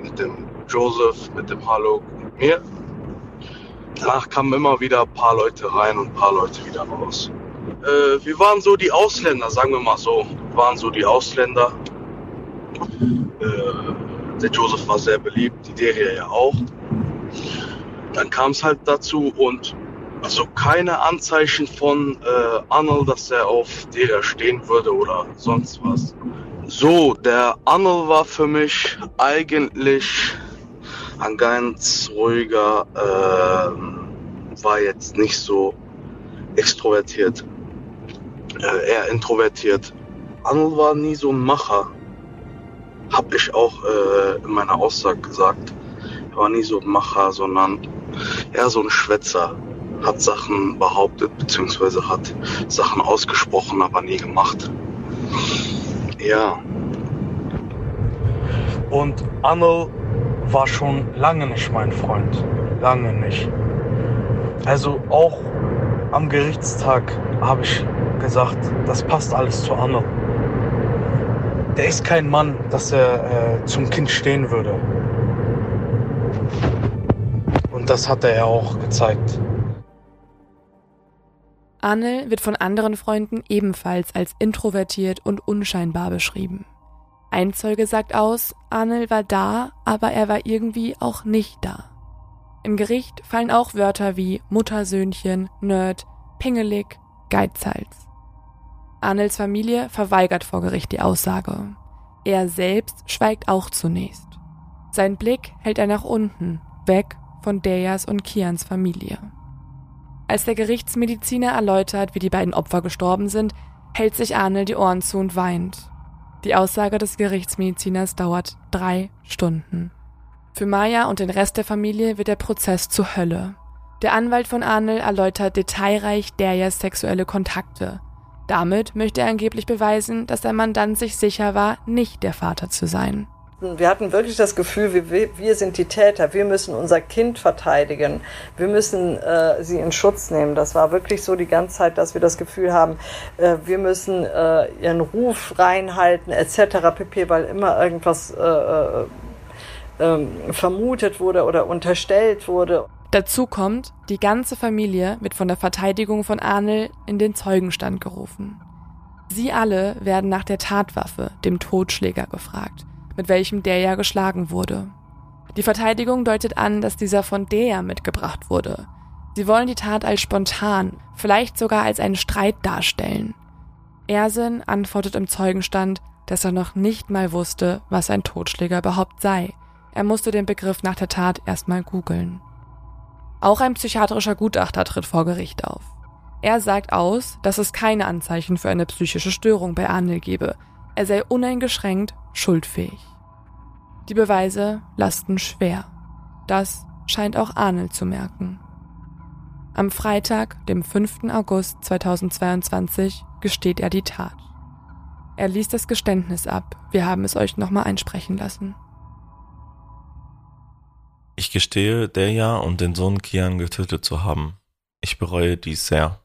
S7: mit dem Joseph, mit dem Hallo und mir. Danach kamen immer wieder ein paar Leute rein und ein paar Leute wieder raus. Äh, wir waren so die Ausländer, sagen wir mal so. Wir waren so die Ausländer. Äh, der Joseph war sehr beliebt, die Deria ja auch. Dann kam es halt dazu und also keine Anzeichen von äh, Arnold, dass er auf der stehen würde oder sonst was. So, der Arnold war für mich eigentlich ein ganz ruhiger, äh, war jetzt nicht so extrovertiert, äh, eher introvertiert. Arnold war nie so ein Macher, hab ich auch äh, in meiner Aussage gesagt. Er war nie so ein Macher, sondern eher so ein Schwätzer hat Sachen behauptet, beziehungsweise hat Sachen ausgesprochen, aber nie gemacht. Ja.
S12: Und Arnold war schon lange nicht mein Freund. Lange nicht. Also auch am Gerichtstag habe ich gesagt, das passt alles zu Arnold. Der ist kein Mann, dass er äh, zum Kind stehen würde. Und das hat er auch gezeigt.
S2: Arnel wird von anderen Freunden ebenfalls als introvertiert und unscheinbar beschrieben. Ein Zeuge sagt aus, Arnel war da, aber er war irgendwie auch nicht da. Im Gericht fallen auch Wörter wie Muttersöhnchen, Nerd, Pingelig, Geizhals. Arnels Familie verweigert vor Gericht die Aussage. Er selbst schweigt auch zunächst. Sein Blick hält er nach unten, weg von Dejas und Kians Familie. Als der Gerichtsmediziner erläutert, wie die beiden Opfer gestorben sind, hält sich Arnel die Ohren zu und weint. Die Aussage des Gerichtsmediziners dauert drei Stunden. Für Maya und den Rest der Familie wird der Prozess zur Hölle. Der Anwalt von Arnel erläutert detailreich Derjas sexuelle Kontakte. Damit möchte er angeblich beweisen, dass der Mandant sich sicher war, nicht der Vater zu sein.
S5: Wir hatten wirklich das Gefühl, wir, wir sind die Täter, wir müssen unser Kind verteidigen, wir müssen äh, sie in Schutz nehmen. Das war wirklich so die ganze Zeit, dass wir das Gefühl haben, äh, wir müssen äh, ihren Ruf reinhalten etc. pp, weil immer irgendwas äh, äh, ähm, vermutet wurde oder unterstellt wurde.
S2: Dazu kommt, die ganze Familie wird von der Verteidigung von Arnel in den Zeugenstand gerufen. Sie alle werden nach der Tatwaffe, dem Totschläger, gefragt mit welchem Deja geschlagen wurde. Die Verteidigung deutet an, dass dieser von Deja mitgebracht wurde. Sie wollen die Tat als spontan, vielleicht sogar als einen Streit darstellen. Ersin antwortet im Zeugenstand, dass er noch nicht mal wusste, was ein Totschläger überhaupt sei. Er musste den Begriff nach der Tat erstmal googeln. Auch ein psychiatrischer Gutachter tritt vor Gericht auf. Er sagt aus, dass es keine Anzeichen für eine psychische Störung bei Arnel gebe. Er sei uneingeschränkt schuldfähig. Die Beweise lasten schwer. Das scheint auch Arnel zu merken. Am Freitag, dem 5. August 2022, gesteht er die Tat. Er liest das Geständnis ab. Wir haben es euch nochmal einsprechen lassen.
S6: Ich gestehe, Deja und den Sohn Kian getötet zu haben. Ich bereue dies sehr.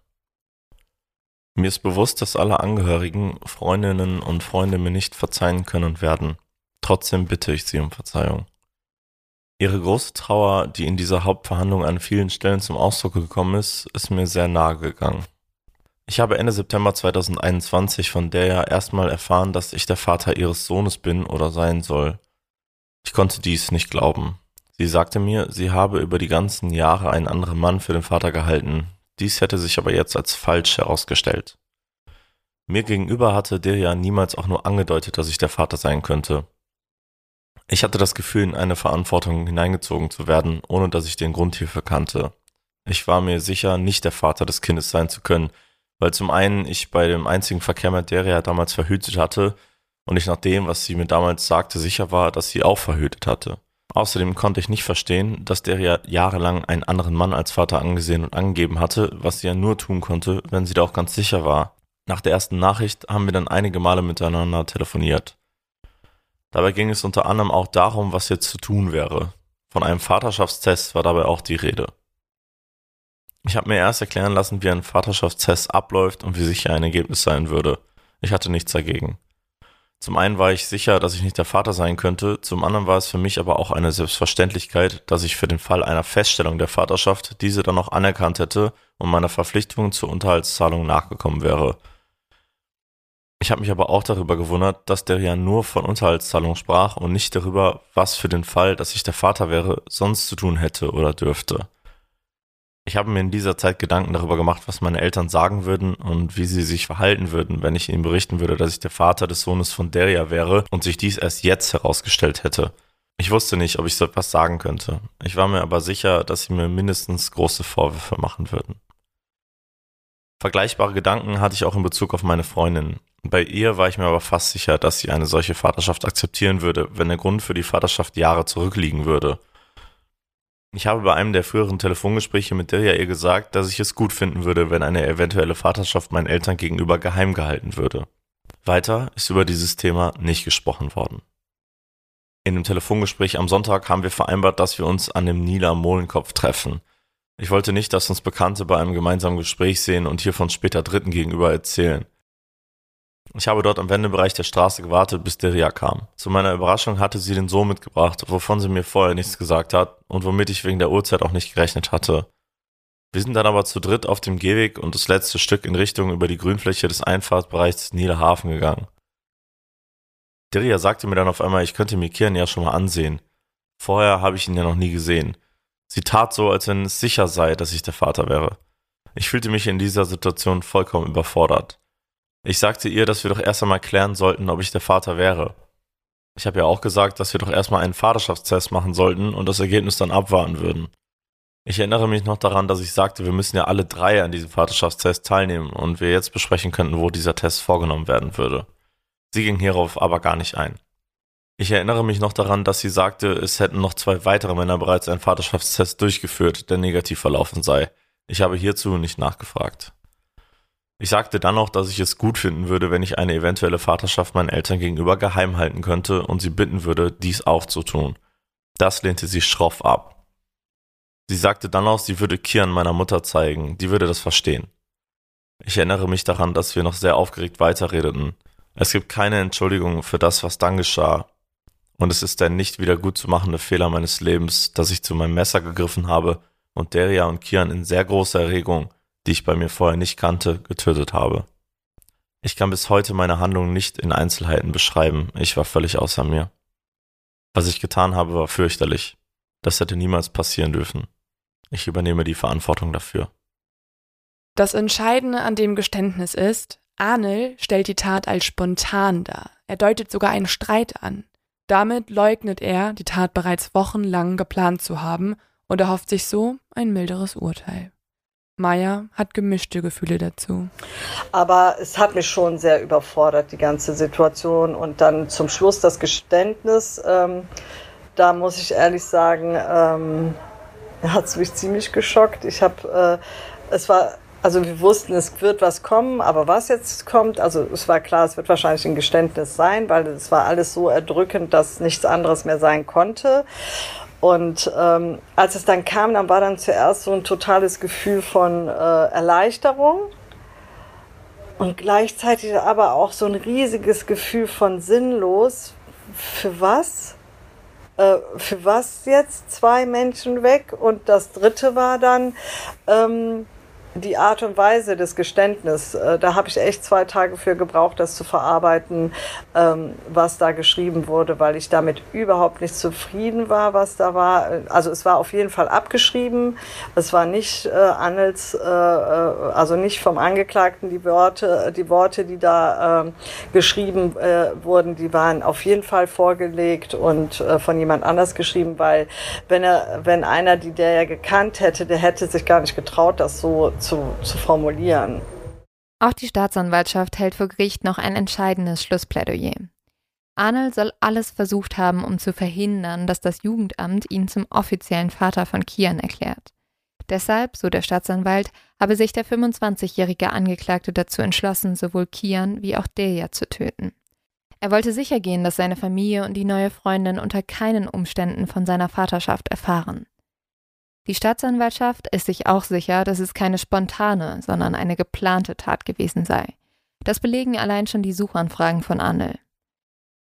S6: Mir ist bewusst, dass alle Angehörigen, Freundinnen und Freunde mir nicht verzeihen können werden. Trotzdem bitte ich sie um Verzeihung. Ihre große Trauer, die in dieser Hauptverhandlung an vielen Stellen zum Ausdruck gekommen ist, ist mir sehr nahe gegangen. Ich habe Ende September 2021 von der ja erstmal erfahren, dass ich der Vater ihres Sohnes bin oder sein soll. Ich konnte dies nicht glauben. Sie sagte mir, sie habe über die ganzen Jahre einen anderen Mann für den Vater gehalten. Dies hätte sich aber jetzt als falsch herausgestellt. Mir gegenüber hatte der ja niemals auch nur angedeutet, dass ich der Vater sein könnte. Ich hatte das Gefühl, in eine Verantwortung hineingezogen zu werden, ohne dass ich den Grund hierfür kannte. Ich war mir sicher, nicht der Vater des Kindes sein zu können, weil zum einen ich bei dem einzigen Verkehr mit Deria damals verhütet hatte und ich nach dem, was sie mir damals sagte, sicher war, dass sie auch verhütet hatte. Außerdem konnte ich nicht verstehen, dass Deria jahrelang einen anderen Mann als Vater angesehen und angegeben hatte, was sie ja nur tun konnte, wenn sie da auch ganz sicher war. Nach der ersten Nachricht haben wir dann einige Male miteinander telefoniert. Dabei ging es unter anderem auch darum, was jetzt zu tun wäre. Von einem Vaterschaftstest war dabei auch die Rede. Ich habe mir erst erklären lassen, wie ein Vaterschaftstest abläuft und wie sicher ein Ergebnis sein würde. Ich hatte nichts dagegen. Zum einen war ich sicher, dass ich nicht der Vater sein könnte, zum anderen war es für mich aber auch eine Selbstverständlichkeit, dass ich für den Fall einer Feststellung der Vaterschaft diese dann auch anerkannt hätte und meiner Verpflichtung zur Unterhaltszahlung nachgekommen wäre. Ich habe mich aber auch darüber gewundert, dass der ja nur von Unterhaltszahlung sprach und nicht darüber, was für den Fall, dass ich der Vater wäre, sonst zu tun hätte oder dürfte. Ich habe mir in dieser Zeit Gedanken darüber gemacht, was meine Eltern sagen würden und wie sie sich verhalten würden, wenn ich ihnen berichten würde, dass ich der Vater des Sohnes von Deria wäre und sich dies erst jetzt herausgestellt hätte. Ich wusste nicht, ob ich so etwas sagen könnte. Ich war mir aber sicher, dass sie mir mindestens große Vorwürfe machen würden. Vergleichbare Gedanken hatte ich auch in Bezug auf meine Freundin. Bei ihr war ich mir aber fast sicher, dass sie eine solche Vaterschaft akzeptieren würde, wenn der Grund für die Vaterschaft Jahre zurückliegen würde. Ich habe bei einem der früheren Telefongespräche mit Dirja ihr gesagt, dass ich es gut finden würde, wenn eine eventuelle Vaterschaft meinen Eltern gegenüber geheim gehalten würde. Weiter ist über dieses Thema nicht gesprochen worden. In dem Telefongespräch am Sonntag haben wir vereinbart, dass wir uns an dem Nila Mohlenkopf treffen. Ich wollte nicht, dass uns Bekannte bei einem gemeinsamen Gespräch sehen und hiervon später Dritten gegenüber erzählen. Ich habe dort am Wendebereich der Straße gewartet, bis Deria kam. Zu meiner Überraschung hatte sie den Sohn mitgebracht, wovon sie mir vorher nichts gesagt hat und womit ich wegen der Uhrzeit auch nicht gerechnet hatte. Wir sind dann aber zu dritt auf dem Gehweg und das letzte Stück in Richtung über die Grünfläche des Einfahrtbereichs Niederhafen gegangen. Deria sagte mir dann auf einmal, ich könnte mir Kian ja schon mal ansehen. Vorher habe ich ihn ja noch nie gesehen. Sie tat so, als wenn es sicher sei, dass ich der Vater wäre. Ich fühlte mich in dieser Situation vollkommen überfordert. Ich sagte ihr, dass wir doch erst einmal klären sollten, ob ich der Vater wäre. Ich habe ja auch gesagt, dass wir doch erstmal einen Vaterschaftstest machen sollten und das Ergebnis dann abwarten würden. Ich erinnere mich noch daran, dass ich sagte, wir müssen ja alle drei an diesem Vaterschaftstest teilnehmen und wir jetzt besprechen könnten, wo dieser Test vorgenommen werden würde. Sie ging hierauf aber gar nicht ein. Ich erinnere mich noch daran, dass sie sagte, es hätten noch zwei weitere Männer bereits einen Vaterschaftstest durchgeführt, der negativ verlaufen sei. Ich habe hierzu nicht nachgefragt. Ich sagte dann auch, dass ich es gut finden würde, wenn ich eine eventuelle Vaterschaft meinen Eltern gegenüber geheim halten könnte und sie bitten würde, dies auch zu tun. Das lehnte sie schroff ab. Sie sagte dann auch, sie würde Kian meiner Mutter zeigen, die würde das verstehen. Ich erinnere mich daran, dass wir noch sehr aufgeregt weiterredeten. Es gibt keine Entschuldigung für das, was dann geschah. Und es ist der nicht wieder gut zu machende Fehler meines Lebens, dass ich zu meinem Messer gegriffen habe und Deria und Kian in sehr großer Erregung die ich bei mir vorher nicht kannte, getötet habe. Ich kann bis heute meine Handlungen nicht in Einzelheiten beschreiben, ich war völlig außer mir. Was ich getan habe, war fürchterlich. Das hätte niemals passieren dürfen. Ich übernehme die Verantwortung dafür.
S2: Das Entscheidende an dem Geständnis ist, Arnel stellt die Tat als spontan dar. Er deutet sogar einen Streit an. Damit leugnet er, die Tat bereits wochenlang geplant zu haben und erhofft sich so ein milderes Urteil. Maya hat gemischte Gefühle dazu.
S5: Aber es hat mich schon sehr überfordert, die ganze Situation. Und dann zum Schluss das Geständnis. Ähm, da muss ich ehrlich sagen, ähm, hat es mich ziemlich geschockt. Ich habe, äh, es war, also wir wussten, es wird was kommen, aber was jetzt kommt, also es war klar, es wird wahrscheinlich ein Geständnis sein, weil es war alles so erdrückend, dass nichts anderes mehr sein konnte. Und ähm, als es dann kam, dann war dann zuerst so ein totales Gefühl von äh, Erleichterung und gleichzeitig aber auch so ein riesiges Gefühl von sinnlos. Für was? Äh, für was jetzt zwei Menschen weg? Und das dritte war dann, ähm, die Art und Weise des Geständnisses, äh, da habe ich echt zwei Tage für gebraucht, das zu verarbeiten, ähm, was da geschrieben wurde, weil ich damit überhaupt nicht zufrieden war, was da war. Also es war auf jeden Fall abgeschrieben. Es war nicht äh, Annels, äh, äh also nicht vom Angeklagten die Worte, die Worte, die da äh, geschrieben äh, wurden, die waren auf jeden Fall vorgelegt und äh, von jemand anders geschrieben, weil wenn er, wenn einer die der ja gekannt hätte, der hätte sich gar nicht getraut, das so zu, zu formulieren.
S1: Auch die Staatsanwaltschaft hält vor Gericht noch ein entscheidendes Schlussplädoyer. Arnold soll alles versucht haben, um zu verhindern, dass das Jugendamt ihn zum offiziellen Vater von Kian erklärt. Deshalb, so der Staatsanwalt, habe sich der 25-jährige Angeklagte dazu entschlossen, sowohl Kian wie auch Deja zu töten. Er wollte sichergehen, dass seine Familie und die neue Freundin unter keinen Umständen von seiner Vaterschaft erfahren. Die Staatsanwaltschaft ist sich auch sicher, dass es keine spontane, sondern eine geplante Tat gewesen sei. Das belegen allein schon die Suchanfragen von Arnel.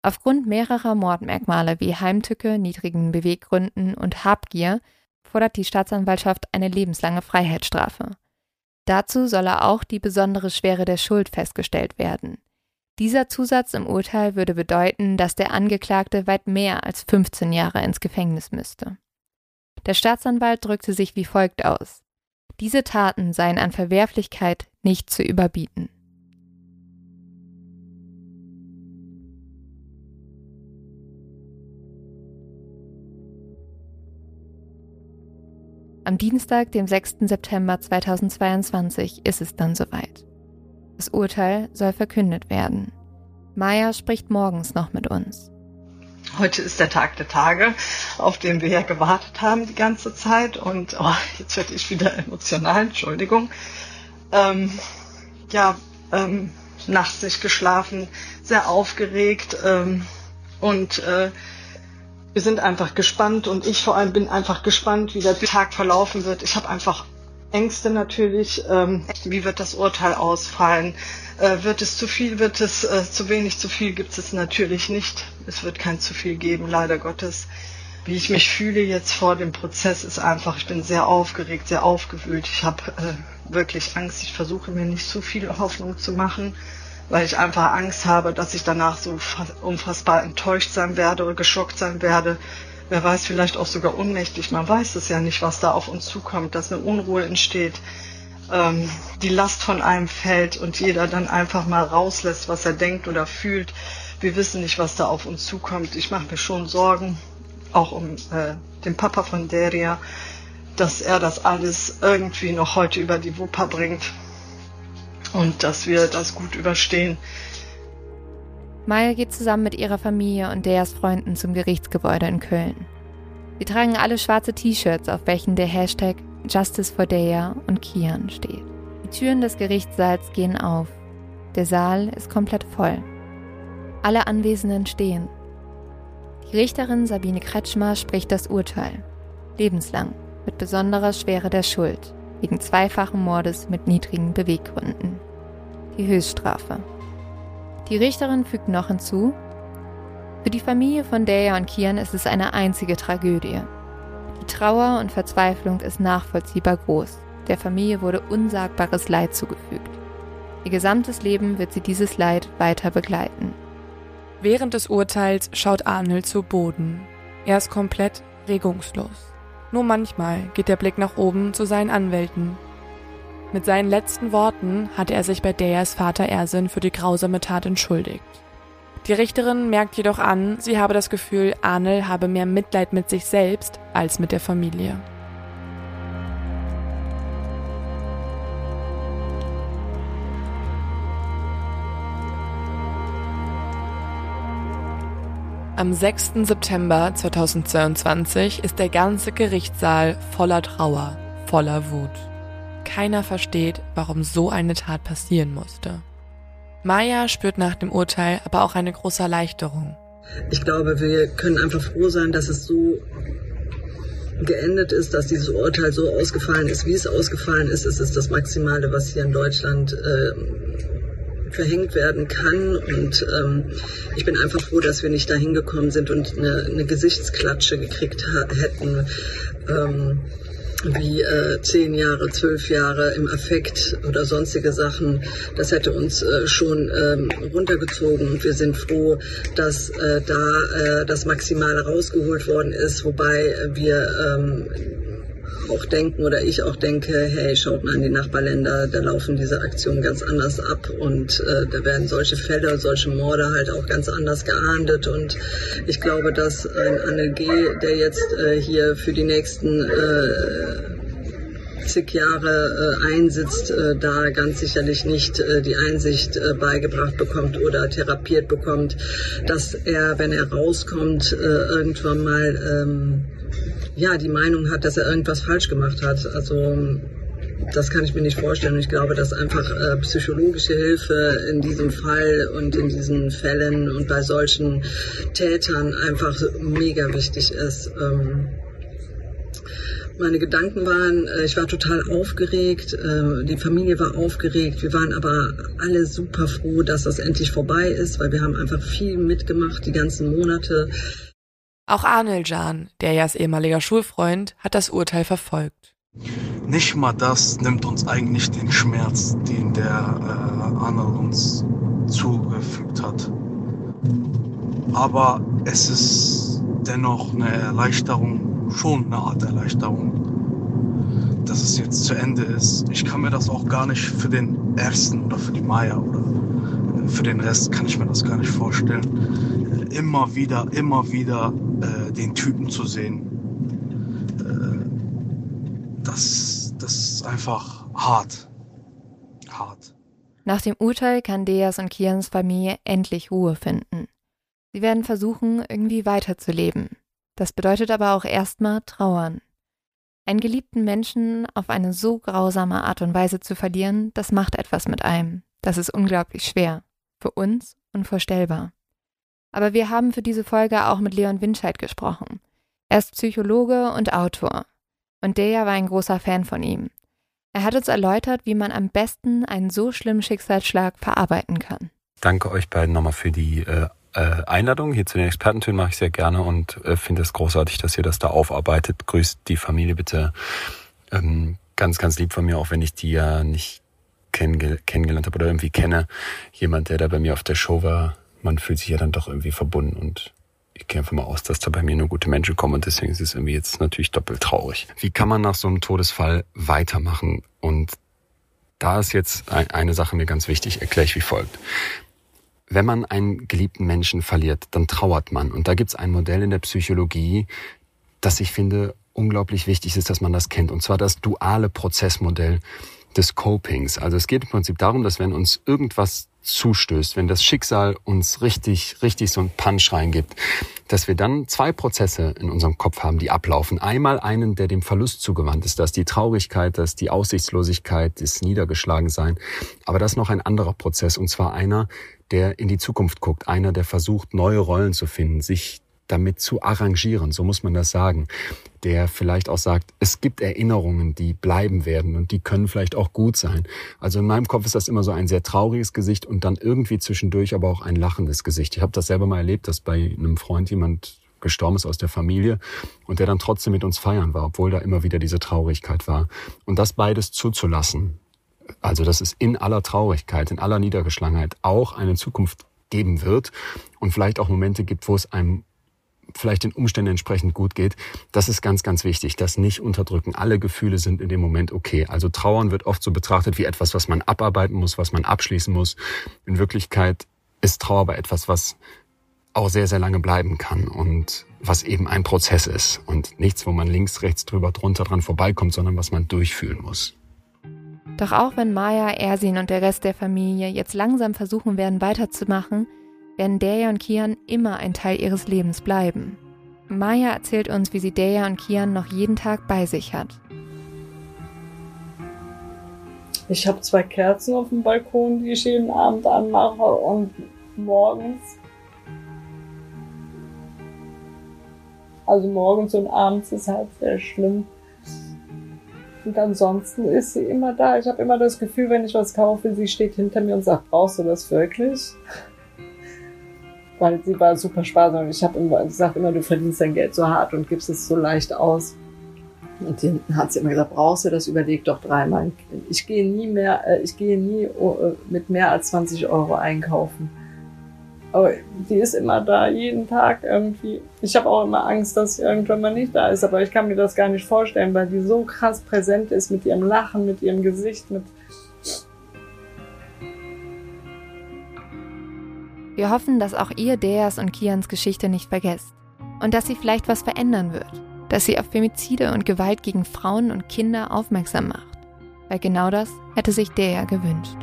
S1: Aufgrund mehrerer Mordmerkmale wie Heimtücke, niedrigen Beweggründen und Habgier fordert die Staatsanwaltschaft eine lebenslange Freiheitsstrafe. Dazu solle auch die besondere Schwere der Schuld festgestellt werden. Dieser Zusatz im Urteil würde bedeuten, dass der Angeklagte weit mehr als 15 Jahre ins Gefängnis müsste. Der Staatsanwalt drückte sich wie folgt aus. Diese Taten seien an Verwerflichkeit nicht zu überbieten. Am Dienstag, dem 6. September 2022, ist es dann soweit. Das Urteil soll verkündet werden. Maya spricht morgens noch mit uns.
S5: Heute ist der Tag der Tage, auf den wir ja gewartet haben die ganze Zeit. Und oh, jetzt werde ich wieder emotional, Entschuldigung. Ähm, ja, ähm, nachts nicht geschlafen, sehr aufgeregt ähm, und äh, wir sind einfach gespannt und ich vor allem bin einfach gespannt, wie der Tag verlaufen wird. Ich habe einfach Ängste natürlich. Ähm, wie wird das Urteil ausfallen? Äh, wird es zu viel, wird es äh, zu wenig, zu viel gibt es natürlich nicht. Es wird kein zu viel geben, leider Gottes. Wie ich mich fühle jetzt vor dem Prozess ist einfach, ich bin sehr aufgeregt, sehr aufgewühlt. Ich habe äh, wirklich Angst. Ich versuche mir nicht zu viel Hoffnung zu machen, weil ich einfach Angst habe, dass ich danach so unfassbar enttäuscht sein werde oder geschockt sein werde. Wer weiß, vielleicht auch sogar ohnmächtig. Man weiß es ja nicht, was da auf uns zukommt, dass eine Unruhe entsteht ähm, die Last von einem fällt und jeder dann einfach mal rauslässt, was er denkt oder fühlt. Wir wissen nicht, was da auf uns zukommt. Ich mache mir schon Sorgen, auch um äh, den Papa von Deria, dass er das alles irgendwie noch heute über die Wupper bringt und dass wir das gut überstehen.
S1: Maya geht zusammen mit ihrer Familie und Deas Freunden zum Gerichtsgebäude in Köln. Sie tragen alle schwarze T-Shirts, auf welchen der Hashtag Justice for Dea und Kian steht. Die Türen des Gerichtssaals gehen auf. Der Saal ist komplett voll. Alle Anwesenden stehen. Die Richterin Sabine Kretschmer spricht das Urteil. Lebenslang, mit besonderer Schwere der Schuld, wegen zweifachen Mordes mit niedrigen Beweggründen. Die Höchststrafe. Die Richterin fügt noch hinzu, für die Familie von Dea und Kian ist es eine einzige Tragödie. Die Trauer und Verzweiflung ist nachvollziehbar groß. Der Familie wurde unsagbares Leid zugefügt. Ihr gesamtes Leben wird sie dieses Leid weiter begleiten.
S2: Während des Urteils schaut Arnold zu Boden. Er ist komplett regungslos. Nur manchmal geht der Blick nach oben zu seinen Anwälten. Mit seinen letzten Worten hatte er sich bei Deas Vater Ersin für die grausame Tat entschuldigt. Die Richterin merkt jedoch an, sie habe das Gefühl, Arnel habe mehr Mitleid mit sich selbst als mit der Familie. Am 6. September 2022 ist der ganze Gerichtssaal voller Trauer, voller Wut. Keiner versteht, warum so eine Tat passieren musste. Maya spürt nach dem Urteil aber auch eine große Erleichterung.
S5: Ich glaube, wir können einfach froh sein, dass es so geendet ist, dass dieses Urteil so ausgefallen ist, wie es ausgefallen ist. Es ist das Maximale, was hier in Deutschland äh, verhängt werden kann. Und ähm, ich bin einfach froh, dass wir nicht dahin gekommen sind und eine, eine Gesichtsklatsche gekriegt hätten. Ähm, wie äh, zehn Jahre, zwölf Jahre im Affekt oder sonstige Sachen. Das hätte uns äh, schon ähm, runtergezogen. Und wir sind froh, dass äh, da äh, das Maximale rausgeholt worden ist, wobei wir ähm, auch denken oder ich auch denke, hey, schaut mal in die Nachbarländer, da laufen diese Aktionen ganz anders ab und äh, da werden solche Fälle, solche Morde halt auch ganz anders geahndet und ich glaube, dass ein Anne G., der jetzt äh, hier für die nächsten äh, zig Jahre äh, einsitzt, äh, da ganz sicherlich nicht äh, die Einsicht äh, beigebracht bekommt oder therapiert bekommt, dass er, wenn er rauskommt, äh, irgendwann mal ähm, ja, die Meinung hat, dass er irgendwas falsch gemacht hat. Also das kann ich mir nicht vorstellen. Ich glaube, dass einfach äh, psychologische Hilfe in diesem Fall und in diesen Fällen und bei solchen Tätern einfach mega wichtig ist. Ähm, meine Gedanken waren, äh, ich war total aufgeregt, äh, die Familie war aufgeregt, wir waren aber alle super froh, dass das endlich vorbei ist, weil wir haben einfach viel mitgemacht die ganzen Monate.
S2: Auch Arnel Jan, der ja als ehemaliger Schulfreund, hat das Urteil verfolgt.
S7: Nicht mal das nimmt uns eigentlich den Schmerz, den der äh, Arnel uns zugefügt hat. Aber es ist dennoch eine Erleichterung, schon eine Art Erleichterung, dass es jetzt zu Ende ist. Ich kann mir das auch gar nicht für den ersten oder für die Maya oder für den Rest kann ich mir das gar nicht vorstellen. Immer wieder, immer wieder äh, den Typen zu sehen, äh, das, das ist einfach hart. Hart.
S1: Nach dem Urteil kann Deas und Kians Familie endlich Ruhe finden. Sie werden versuchen, irgendwie weiterzuleben. Das bedeutet aber auch erstmal trauern. Einen geliebten Menschen auf eine so grausame Art und Weise zu verlieren, das macht etwas mit einem. Das ist unglaublich schwer. Für uns unvorstellbar. Aber wir haben für diese Folge auch mit Leon Winscheid gesprochen. Er ist Psychologe und Autor. Und Deja war ein großer Fan von ihm. Er hat uns erläutert, wie man am besten einen so schlimmen Schicksalsschlag verarbeiten kann.
S13: Danke euch beiden nochmal für die äh, äh Einladung hier zu den Expertentönen mache ich sehr gerne und äh, finde es großartig, dass ihr das da aufarbeitet. Grüßt die Familie bitte ähm, ganz, ganz lieb von mir, auch wenn ich die ja nicht kennenge kennengelernt habe oder irgendwie kenne. Jemand, der da bei mir auf der Show war, man fühlt sich ja dann doch irgendwie verbunden und ich gehe einfach mal aus, dass da bei mir nur gute Menschen kommen und deswegen ist es irgendwie jetzt natürlich doppelt traurig. Wie kann man nach so einem Todesfall weitermachen? Und da ist jetzt eine Sache mir ganz wichtig, erkläre ich wie folgt. Wenn man einen geliebten Menschen verliert, dann trauert man. Und da gibt es ein Modell in der Psychologie, das ich finde unglaublich wichtig ist, dass man das kennt. Und zwar das duale Prozessmodell des Copings. Also es geht im Prinzip darum, dass wenn uns irgendwas zustößt, wenn das Schicksal uns richtig, richtig so einen Punch reingibt, dass wir dann zwei Prozesse in unserem Kopf haben, die ablaufen. Einmal einen, der dem Verlust zugewandt ist, das ist die Traurigkeit, das ist die Aussichtslosigkeit, das Niedergeschlagensein. Aber das ist noch ein anderer Prozess, und zwar einer, der in die Zukunft guckt, einer, der versucht, neue Rollen zu finden, sich damit zu arrangieren, so muss man das sagen, der vielleicht auch sagt, es gibt Erinnerungen, die bleiben werden und die können vielleicht auch gut sein. Also in meinem Kopf ist das immer so ein sehr trauriges Gesicht und dann irgendwie zwischendurch aber auch ein lachendes Gesicht. Ich habe das selber mal erlebt, dass bei einem Freund jemand gestorben ist aus der Familie und der dann trotzdem mit uns feiern war, obwohl da immer wieder diese Traurigkeit war. Und das beides zuzulassen, also dass es in aller Traurigkeit, in aller Niedergeschlagenheit auch eine Zukunft geben wird und vielleicht auch Momente gibt, wo es einem vielleicht den Umständen entsprechend gut geht. Das ist ganz, ganz wichtig. Das nicht unterdrücken. Alle Gefühle sind in dem Moment okay. Also Trauern wird oft so betrachtet wie etwas, was man abarbeiten muss, was man abschließen muss. In Wirklichkeit ist Trauer aber etwas, was auch sehr, sehr lange bleiben kann und was eben ein Prozess ist und nichts, wo man links, rechts drüber, drunter dran vorbeikommt, sondern was man durchfühlen muss.
S1: Doch auch wenn Maya, Ersin und der Rest der Familie jetzt langsam versuchen werden weiterzumachen, werden Deja und Kian immer ein Teil ihres Lebens bleiben. Maya erzählt uns, wie sie Deja und Kian noch jeden Tag bei sich hat.
S5: Ich habe zwei Kerzen auf dem Balkon, die ich jeden Abend anmache und morgens Also morgens und abends ist halt sehr schlimm. Und ansonsten ist sie immer da. Ich habe immer das Gefühl, wenn ich was kaufe, sie steht hinter mir und sagt, brauchst du das wirklich? Weil sie war super sparsam. Ich habe immer gesagt, immer du verdienst dein Geld so hart und gibst es so leicht aus. Und dann hat sie immer gesagt, brauchst du das? Überleg doch dreimal. Ich gehe nie mehr, äh, ich gehe nie äh, mit mehr als 20 Euro einkaufen. Aber die ist immer da, jeden Tag irgendwie. Ich habe auch immer Angst, dass sie irgendwann mal nicht da ist, aber ich kann mir das gar nicht vorstellen, weil die so krass präsent ist mit ihrem Lachen, mit ihrem Gesicht, mit.
S1: Wir hoffen, dass auch ihr Deas und Kians Geschichte nicht vergesst und dass sie vielleicht was verändern wird, dass sie auf Femizide und Gewalt gegen Frauen und Kinder aufmerksam macht, weil genau das hätte sich Dea gewünscht.